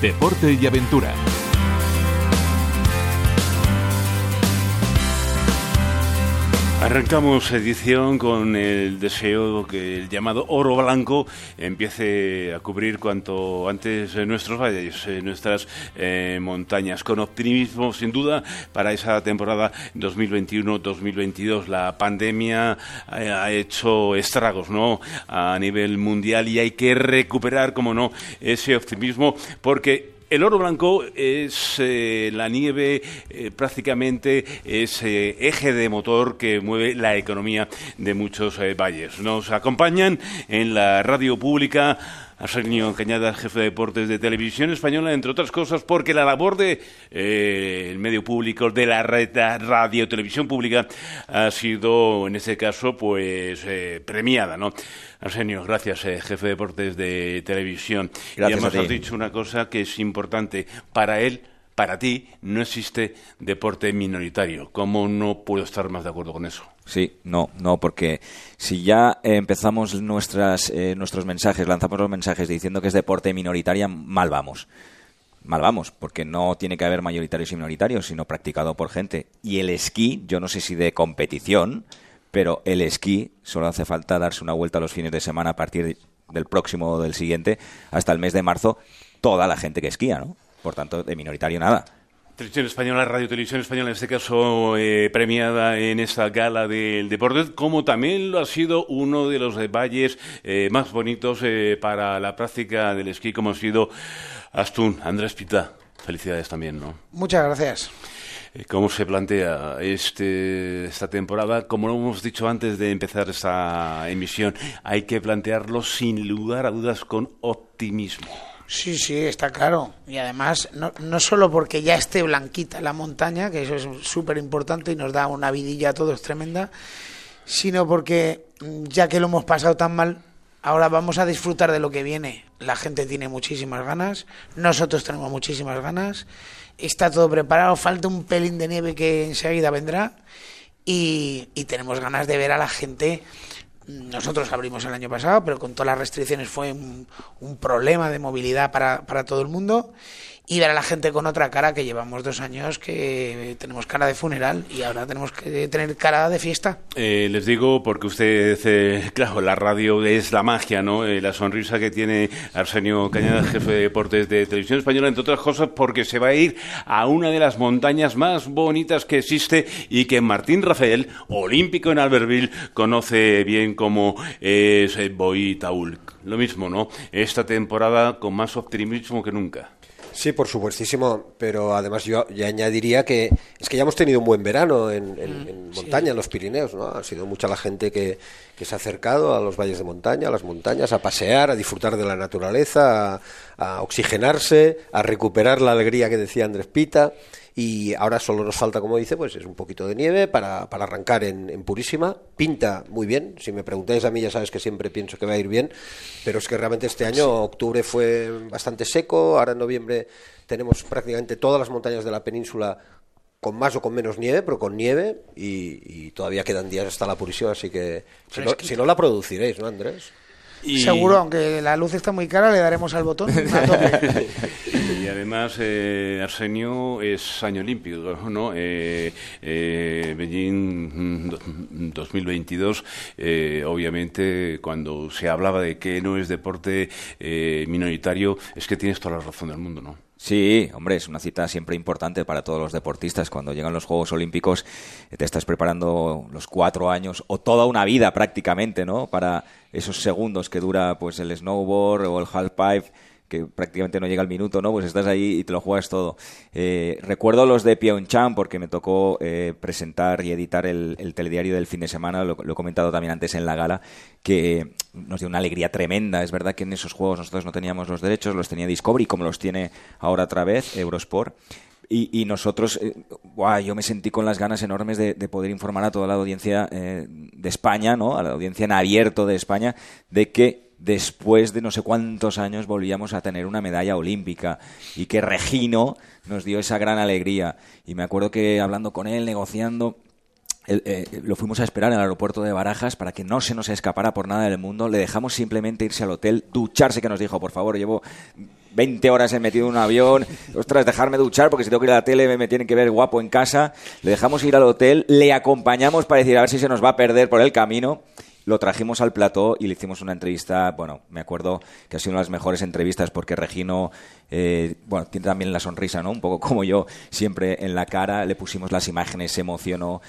deporte y aventura. Arrancamos edición con el deseo que el llamado oro blanco empiece a cubrir cuanto antes nuestros valles, eh, nuestras eh, montañas, con optimismo sin duda para esa temporada 2021-2022. La pandemia eh, ha hecho estragos ¿no? a nivel mundial y hay que recuperar, como no, ese optimismo porque el oro blanco es eh, la nieve, eh, prácticamente ese eje de motor que mueve la economía de muchos eh, valles. Nos acompañan en la radio pública Arsenio Cañada, jefe de deportes de Televisión Española, entre otras cosas, porque la labor de el medio público, de la red radio televisión pública, ha sido, en este caso, pues premiada, ¿no? Arsenio, gracias, eh, jefe de deportes de televisión. y además has dicho una cosa que es importante. Para él, para ti, no existe deporte minoritario. ¿Cómo no puedo estar más de acuerdo con eso? Sí, no, no, porque si ya empezamos nuestras, eh, nuestros mensajes, lanzamos los mensajes diciendo que es deporte minoritario, mal vamos mal vamos, porque no tiene que haber mayoritarios y minoritarios, sino practicado por gente. Y el esquí, yo no sé si de competición, pero el esquí solo hace falta darse una vuelta los fines de semana a partir del próximo o del siguiente hasta el mes de marzo, toda la gente que esquía, ¿no? Por tanto, de minoritario nada. Televisión Española, Radio Televisión Española, en este caso eh, premiada en esta gala del deporte, como también lo ha sido uno de los valles eh, más bonitos eh, para la práctica del esquí, como ha sido Astún. Andrés Pita, felicidades también, ¿no? Muchas gracias. Eh, cómo se plantea este, esta temporada. Como lo hemos dicho antes de empezar esta emisión, hay que plantearlo sin lugar a dudas con optimismo. Sí, sí, está claro. Y además, no, no solo porque ya esté blanquita la montaña, que eso es súper importante y nos da una vidilla a todos tremenda, sino porque mm, ya que lo hemos pasado tan mal, ahora vamos a disfrutar de lo que viene. La gente tiene muchísimas ganas, nosotros tenemos muchísimas ganas está todo preparado, falta un pelín de nieve que enseguida vendrá y, tenemos ganas de ver a la gente. Nosotros abrimos el año pasado, pero con todas las restricciones fue un, un problema de movilidad para, para todo el mundo y ver a la gente con otra cara que llevamos dos años que tenemos cara de funeral y ahora tenemos que tener cara de fiesta. Eh, les digo porque usted, eh, claro, la radio es la magia, ¿no? Eh, la sonrisa que tiene Arsenio Cañada, jefe de deportes de Televisión Española, entre otras cosas porque se va a ir a una de las montañas más bonitas que existe y que Martín Rafael, olímpico en Albertville, conoce bien como es Boitaul. Lo mismo, ¿no? Esta temporada con más optimismo que nunca. Sí, por supuestísimo, pero además yo ya añadiría que es que ya hemos tenido un buen verano en, mm, montaña, en los Pirineos, ¿no? Ha sido mucha la gente que, que, se ha acercado a los valles de montaña, a las montañas, a pasear, a disfrutar de la naturaleza, a oxigenarse, a recuperar la alegría que decía Andrés Pita y ahora solo nos falta, como dice, pues es un poquito de nieve para, para arrancar en, Purísima. Pinta muy bien, si me preguntáis a mí ya sabes que siempre pienso que va a ir bien, pero es que realmente este año, octubre fue bastante seco, ahora en noviembre tenemos prácticamente todas las montañas de la península con más o con menos nieve, pero con nieve y, todavía quedan días hasta la Purísima, así que si, no, si no la produciréis, ¿no, Andrés? Seguro, aunque la luz está muy cara, le daremos al botón. y además, eh, Arsenio es año olímpico, ¿no? Eh, eh, Beijing 2022, mm, obviamente, cuando se hablaba de que no es deporte minoritario, es que tienes toda la razón del mundo, ¿no? Sí, hombre, es una cita siempre importante para todos los deportistas. Cuando llegan los Juegos Olímpicos, te estás preparando los cuatro años o toda una vida prácticamente, ¿no? Para esos segundos que dura pues el snowboard o el halfpipe que prácticamente no llega al minuto, ¿no? Pues estás ahí y te lo juegas todo. Eh, recuerdo los de Pyeongchang porque me tocó eh, presentar y editar el, telediario del fin de semana, lo, he comentado también antes en la gala, que nos dio una alegría tremenda. Es verdad que en esos juegos nosotros no teníamos los derechos, los tenía Discovery, como los tiene ahora otra vez Eurosport. Y, nosotros, eh, yo me sentí con las ganas enormes de, poder informar a toda la audiencia de España, ¿no? a la audiencia en abierto de España, de que después de no sé cuántos años volvíamos a tener una medalla olímpica y que Regino nos dio esa gran alegría. Y me acuerdo que hablando con él, negociando, eh, lo fuimos a esperar en el aeropuerto de Barajas para que no se nos escapara por nada del mundo. Le dejamos simplemente irse al hotel, ducharse, que nos dijo, por favor, llevo 20 horas he metido en un avión, ostras, dejarme duchar porque si tengo que ir a la tele me tienen que ver guapo en casa, le dejamos ir al hotel, le acompañamos para decir a ver si se nos va a perder por el camino lo trajimos al plató y le hicimos una entrevista, bueno, me acuerdo que ha sido una de las mejores entrevistas porque Regino, eh, bueno, tiene también la sonrisa, ¿no? Un poco como yo, siempre en la cara, le pusimos las imágenes, se emocionó.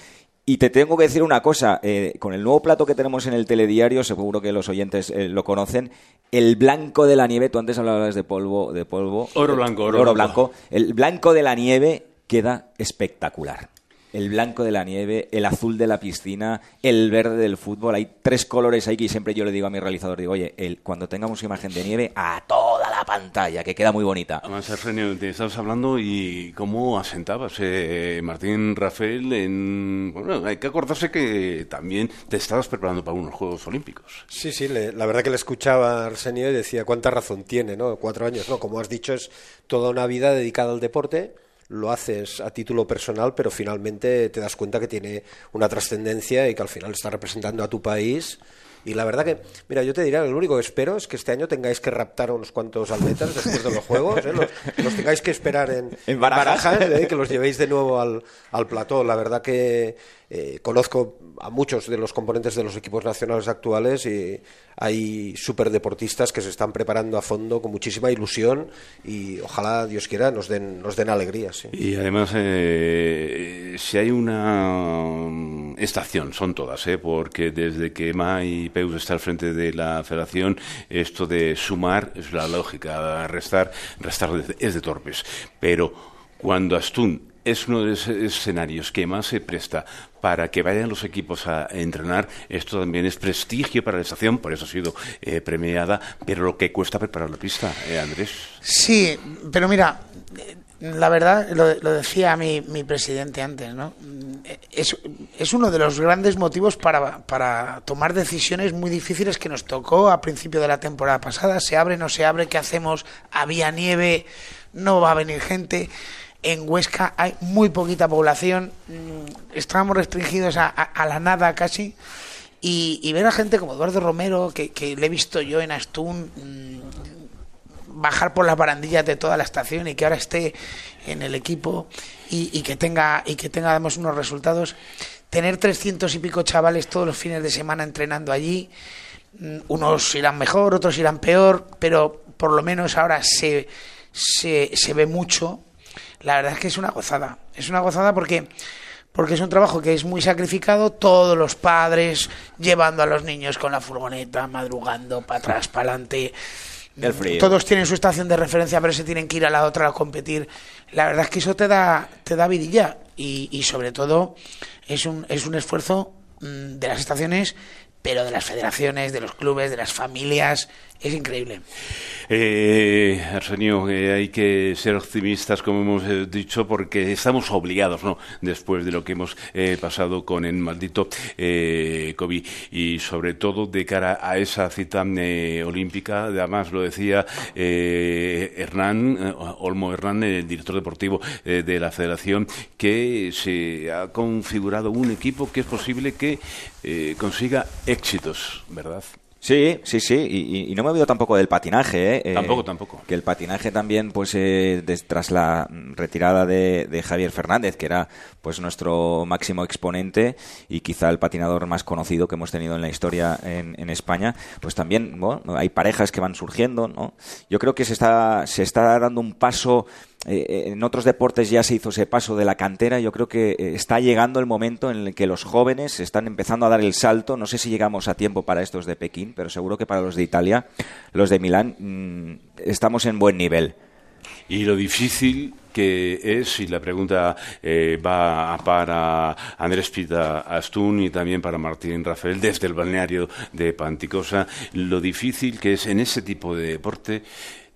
Y te tengo que decir una cosa, eh, con el nuevo plato que tenemos en el telediario, seguro que los oyentes eh, lo conocen, el blanco de la nieve, tú antes hablabas de polvo, de polvo. Oro blanco, oro, oro blanco. El blanco de la nieve queda espectacular el blanco de la nieve, el azul de la piscina, el verde del fútbol. Hay tres colores ahí que siempre yo le digo a mi realizador, digo, oye, el, cuando tengamos imagen de nieve, a toda la pantalla, que queda muy bonita. Además, Arsenio, te estabas hablando y cómo asentabas eh, Martín Rafael en... Bueno, hay que acordarse que también te estabas preparando para unos Juegos Olímpicos. Sí, sí, la verdad que le escuchaba a Arsenio y decía cuánta razón tiene, ¿no? Cuatro años, ¿no? Como has dicho, es toda una vida dedicada al deporte lo haces a título personal, pero finalmente te das cuenta que tiene una trascendencia y que al final está representando a tu país. Y la verdad que, mira, yo te diría, lo único que espero es que este año tengáis que raptar a unos cuantos atletas después de los Juegos, ¿eh? los, tengáis que esperar en, en barajas, ¿eh? que los llevéis de nuevo al, al plató. La verdad que eh, conozco a muchos de los componentes de los equipos nacionales actuales y hay superdeportistas que se están preparando a fondo con muchísima ilusión y ojalá, Dios quiera, nos den, nos den alegrías. Y además, eh, si hay una estación, son todas, ¿eh? porque desde que Ma y Peus está al frente de la federación, esto de sumar es la lógica, restar, restar es de torpes. Pero cuando Astún es uno de los escenarios que más se presta para que vayan los equipos a entrenar. Esto también es prestigio para la estación, por eso ha sido eh, premiada, pero lo que cuesta preparar la pista, ¿eh, Andrés. Sí, pero mira, la verdad, lo, decía mi, mi, presidente antes, ¿no? Es, es, uno de los grandes motivos para, para tomar decisiones muy difíciles que nos tocó a principio de la temporada pasada. ¿Se abre, no se abre? ¿Qué hacemos? ¿Había nieve? ¿No va a venir gente? En Huesca hay muy poquita población, mm, estábamos restringidos a, la nada casi. Y, ver a gente como Eduardo Romero, que, le he visto yo en Astún, mm, bajar por las barandillas de toda la estación y que ahora esté en el equipo y, que tenga y que tenga además unos resultados. Tener trescientos y pico chavales todos los fines de semana entrenando allí mm, unos irán mejor otros irán peor pero por lo menos ahora se se, se ve mucho la verdad es que es una gozada. Es una gozada porque porque es un trabajo que es muy sacrificado, todos los padres llevando a los niños con la furgoneta, madrugando para atrás, para adelante. Todos tienen su estación de referencia, pero se tienen que ir a la otra a competir. La verdad es que eso te da, te da vidilla y, y sobre todo es un, es un esfuerzo mm, de las estaciones, pero de las federaciones, de los clubes, de las familias. Es increíble. Eh, Arsenio, hay que ser optimistas, como hemos eh, dicho, porque estamos obligados, ¿no? Después de lo que hemos eh, pasado con el maldito eh, COVID y sobre todo de cara a esa cita olímpica, además lo decía Hernán, Olmo Hernán, el director deportivo de la Federación, que se ha configurado un equipo que es posible que consiga éxitos, ¿verdad? Sí, sí, sí, y, no me olvido tampoco del patinaje. ¿eh? eh tampoco, tampoco. Que el patinaje también, pues eh, tras la retirada de, Javier Fernández, que era pues nuestro máximo exponente y quizá el patinador más conocido que hemos tenido en la historia en, en España, pues también bueno, hay parejas que van surgiendo. ¿no? Yo creo que se está, se está dando un paso eh, eh, en otros deportes ya se hizo ese paso de la cantera. Yo creo que eh, está llegando el momento en el que los jóvenes están empezando a dar el salto. No sé si llegamos a tiempo para estos de Pekín, pero seguro que para los de Italia, los de Milán, mm, estamos en buen nivel. Y lo difícil que es, y la pregunta va para Andrés Pita Astún y también para Martín Rafael desde el balneario de Panticosa, lo difícil que es en ese tipo de deporte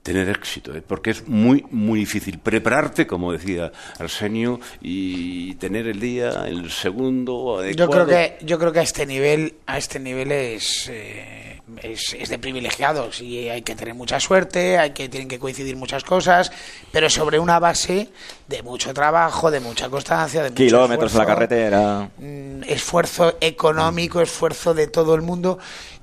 tener éxito, ¿eh? porque es muy, muy difícil prepararte, como decía Arsenio, y tener el día, el segundo adecuado. Yo creo que, yo creo que a este nivel, a este nivel es, eh, es, de privilegiados y hay que tener mucha suerte, hay que tienen que coincidir muchas cosas, pero sobre una base de mucho trabajo, de mucha constancia, de kilómetros en la carretera, mm, esfuerzo económico, esfuerzo de todo el mundo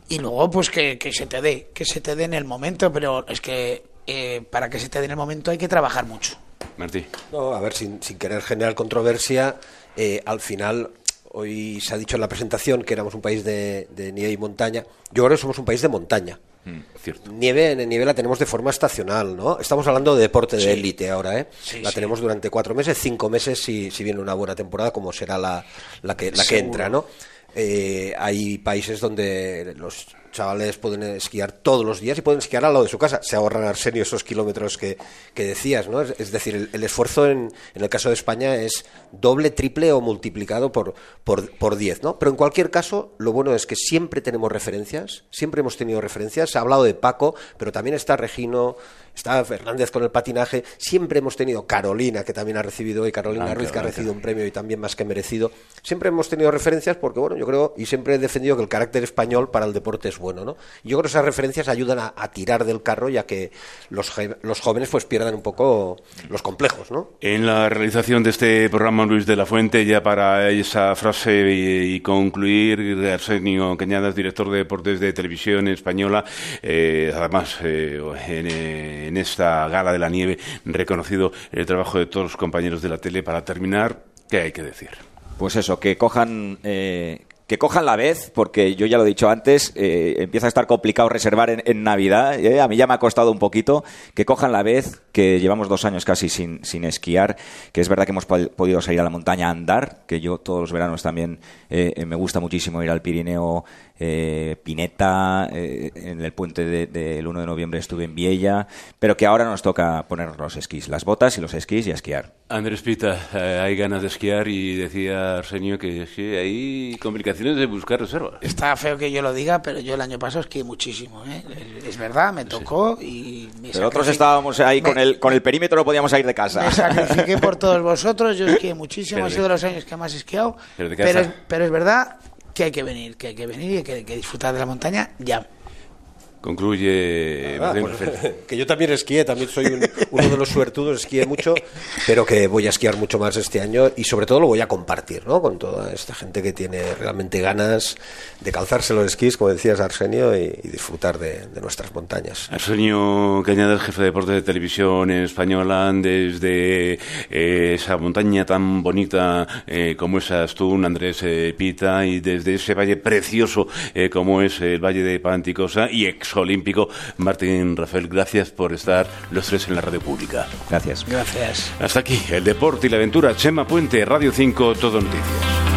y luego pues que, que, se te dé, que se te dé en el momento, pero es que eh, para que se te dé en el momento hay que trabajar mucho. Martí. No, a ver, sin, sin querer generar controversia, eh, al final, hoy se ha dicho en la presentación que éramos un país de, de nieve y montaña. Yo creo que somos un país de montaña. Mm, cierto. Nieve, en nieve la tenemos de forma estacional, ¿no? Estamos hablando de deporte de Sí. élite ahora, ¿eh? Sí, la sí. tenemos durante cuatro meses, cinco meses si, si viene una buena temporada, como será la, la, que, la que entra, ¿no? Eh, hay países donde los chavales pueden esquiar todos los días y pueden esquiar al lado de su casa. Se ahorran Arsenio esos kilómetros que, que decías, ¿no? Es, es decir, el, el esfuerzo en, en el caso de España es doble, triple o multiplicado por, por, por 10, ¿no? Pero en cualquier caso, lo bueno es que siempre tenemos referencias, siempre hemos tenido referencias. Se ha hablado de Paco, pero también está Regino, está Fernández con el patinaje. Siempre hemos tenido Carolina, que también ha recibido hoy, Carolina Blanca, Ruiz, que ha recibido un premio y también más que merecido. Siempre hemos tenido referencias porque, bueno, yo creo, y siempre he defendido que el carácter español para el deporte es bueno, ¿no? Yo creo que esas referencias ayudan a, a tirar del carro, ya que los, los jóvenes pues pierdan un poco los complejos, ¿no? En la realización de este programa, Luis de la Fuente, ya para esa frase y, y concluir, Arsenio Cañadas, director de deportes de televisión española, eh, además eh, en, eh, en esta gala de la nieve, reconocido el trabajo de todos los compañeros de la tele. Para terminar, ¿qué hay que decir? Pues eso, que cojan, eh, que cojan la vez, porque yo ya lo he dicho antes, eh, empieza a estar complicado reservar en, Navidad. eh, a mí ya me ha costado un poquito. Que cojan la vez, que llevamos dos años casi sin, sin esquiar, que es verdad que hemos pod- podido salir a la montaña a andar, que yo todos los veranos también eh, eh, me gusta muchísimo ir al Pirineo, Pineta, en el puente de- del 1 de noviembre estuve en Viella, pero que ahora nos toca poner los esquís, las botas y los esquís y a esquiar. Andrés Pita, hay ganas de esquiar y decía Arsenio que, sí, hay complicaciones de buscar reservas. Está feo que yo lo diga, pero yo el año pasado esquié muchísimo. ¿eh? Es verdad, me tocó y me Pero otros sacrifiqué- estábamos ahí con me- el, con el perímetro, no podíamos salir de casa. Me sacrifiqué por todos vosotros, yo esquié muchísimo, Pero ha sido de los años que más he esquiado, pero pero es, pero es verdad que hay que venir, que hay que venir y que hay que disfrutar de la montaña ya. Concluye Ah, pues, que yo también esquié, también soy un- uno de los suertudos, esquié mucho, pero que voy a esquiar mucho más este año y sobre todo lo voy a compartir, ¿no? Con toda esta gente que tiene realmente ganas de calzarse los esquís, como decías Arsenio, y, y disfrutar de, de nuestras montañas. Arsenio Cañadas, jefe de deportes de televisión española, desde eh, esa montaña tan bonita eh, como es Astún, Andrés eh, Pita, y desde ese valle precioso eh, como es el Valle de Panticosa y exolímpico, Martín Rafael, gracias por estar los tres en la radio pública. Gracias. Gracias. Hasta aquí, el deporte y la aventura. Chema Puente, Radio 5, Todo Noticias.